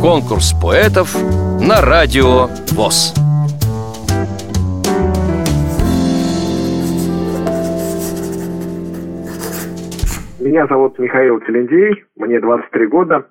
Конкурс поэтов на радио ВОЗ. Меня зовут Михаил Телендей, мне 23 года.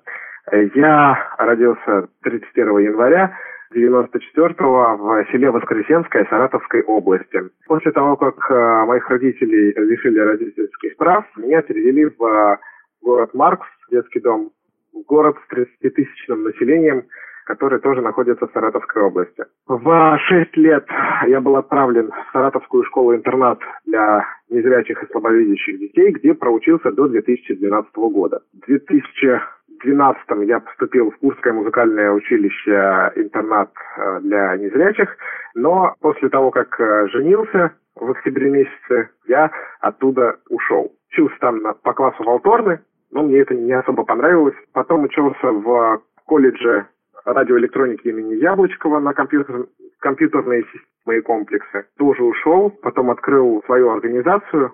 Я родился 31 января 94-го в селе Воскресенское Саратовской области. После того, как э, моих родителей лишили родительских прав, меня перевели в э, город Маркс, детский дом, город с 30-тысячным населением, который тоже находится в Саратовской области. В 6 лет я был отправлен в Саратовскую школу-интернат для незрячих и слабовидящих детей, где проучился до 2012 года. В 2012 я поступил в Курское музыкальное училище-интернат э, для незрячих, но после того, как э, женился в октябре месяце, я оттуда ушел. Учился там по классу Волторны, но мне это не особо понравилось. Потом учился в колледже радиоэлектроники имени Яблочкова на компьютер, компьютерные системы и комплексы. Тоже ушел, потом открыл свою организацию,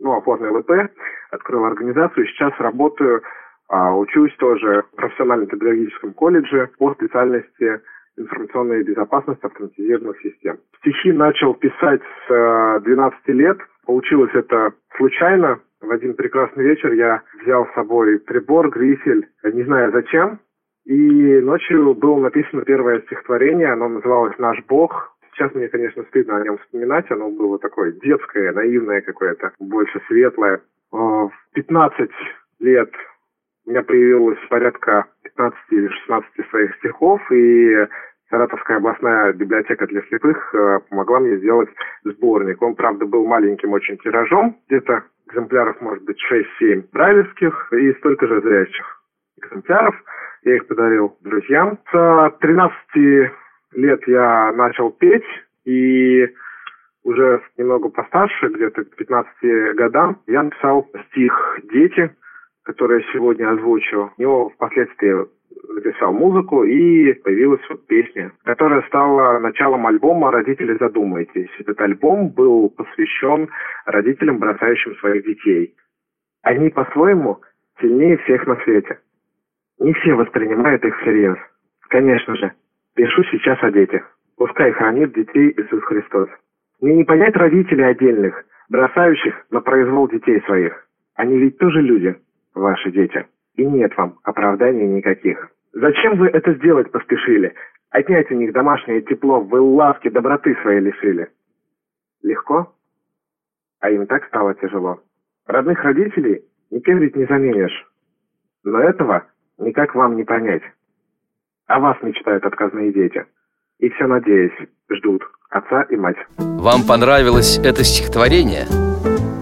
ну, оформил ИП, открыл организацию, сейчас работаю, а, учусь тоже в профессионально-педагогическом колледже по специальности информационная безопасность автоматизированных систем. Стихи начал писать с 12 э, лет. Получилось это случайно. В один прекрасный вечер я взял с собой прибор, грифель, не знаю зачем, и ночью было написано первое стихотворение, оно называлось «Наш Бог». Сейчас мне, конечно, стыдно о нем вспоминать, оно было такое детское, наивное какое-то, больше светлое. В 15 лет у меня появилось порядка 15 или 16 своих стихов, и Саратовская областная библиотека для слепых э, помогла мне сделать сборник. Он, правда, был маленьким очень тиражом, где-то экземпляров, может быть, 6-7 брайлевских и столько же зрячих экземпляров. Я их подарил друзьям. С 13 лет я начал петь, и уже немного постарше, где-то к 15 годам, я написал стих «Дети», который я сегодня озвучу. У него впоследствии написал музыку, и появилась вот песня, которая стала началом альбома «Родители, задумайтесь». Этот альбом был посвящен родителям, бросающим своих детей. Они по-своему сильнее всех на свете. Не все воспринимают их всерьез. Конечно же, пишу сейчас о детях. Пускай хранит детей Иисус Христос. Мне не понять родителей отдельных, бросающих на произвол детей своих. Они ведь тоже люди, ваши дети. И нет вам оправданий никаких. Зачем вы это сделать поспешили? Отнять у них домашнее тепло, вы ласки, доброты своей лишили. Легко? А им так стало тяжело. Родных родителей никем ведь не заменишь. Но этого никак вам не понять. О вас мечтают отказные дети. И все, надеюсь, ждут отца и мать. Вам понравилось это стихотворение?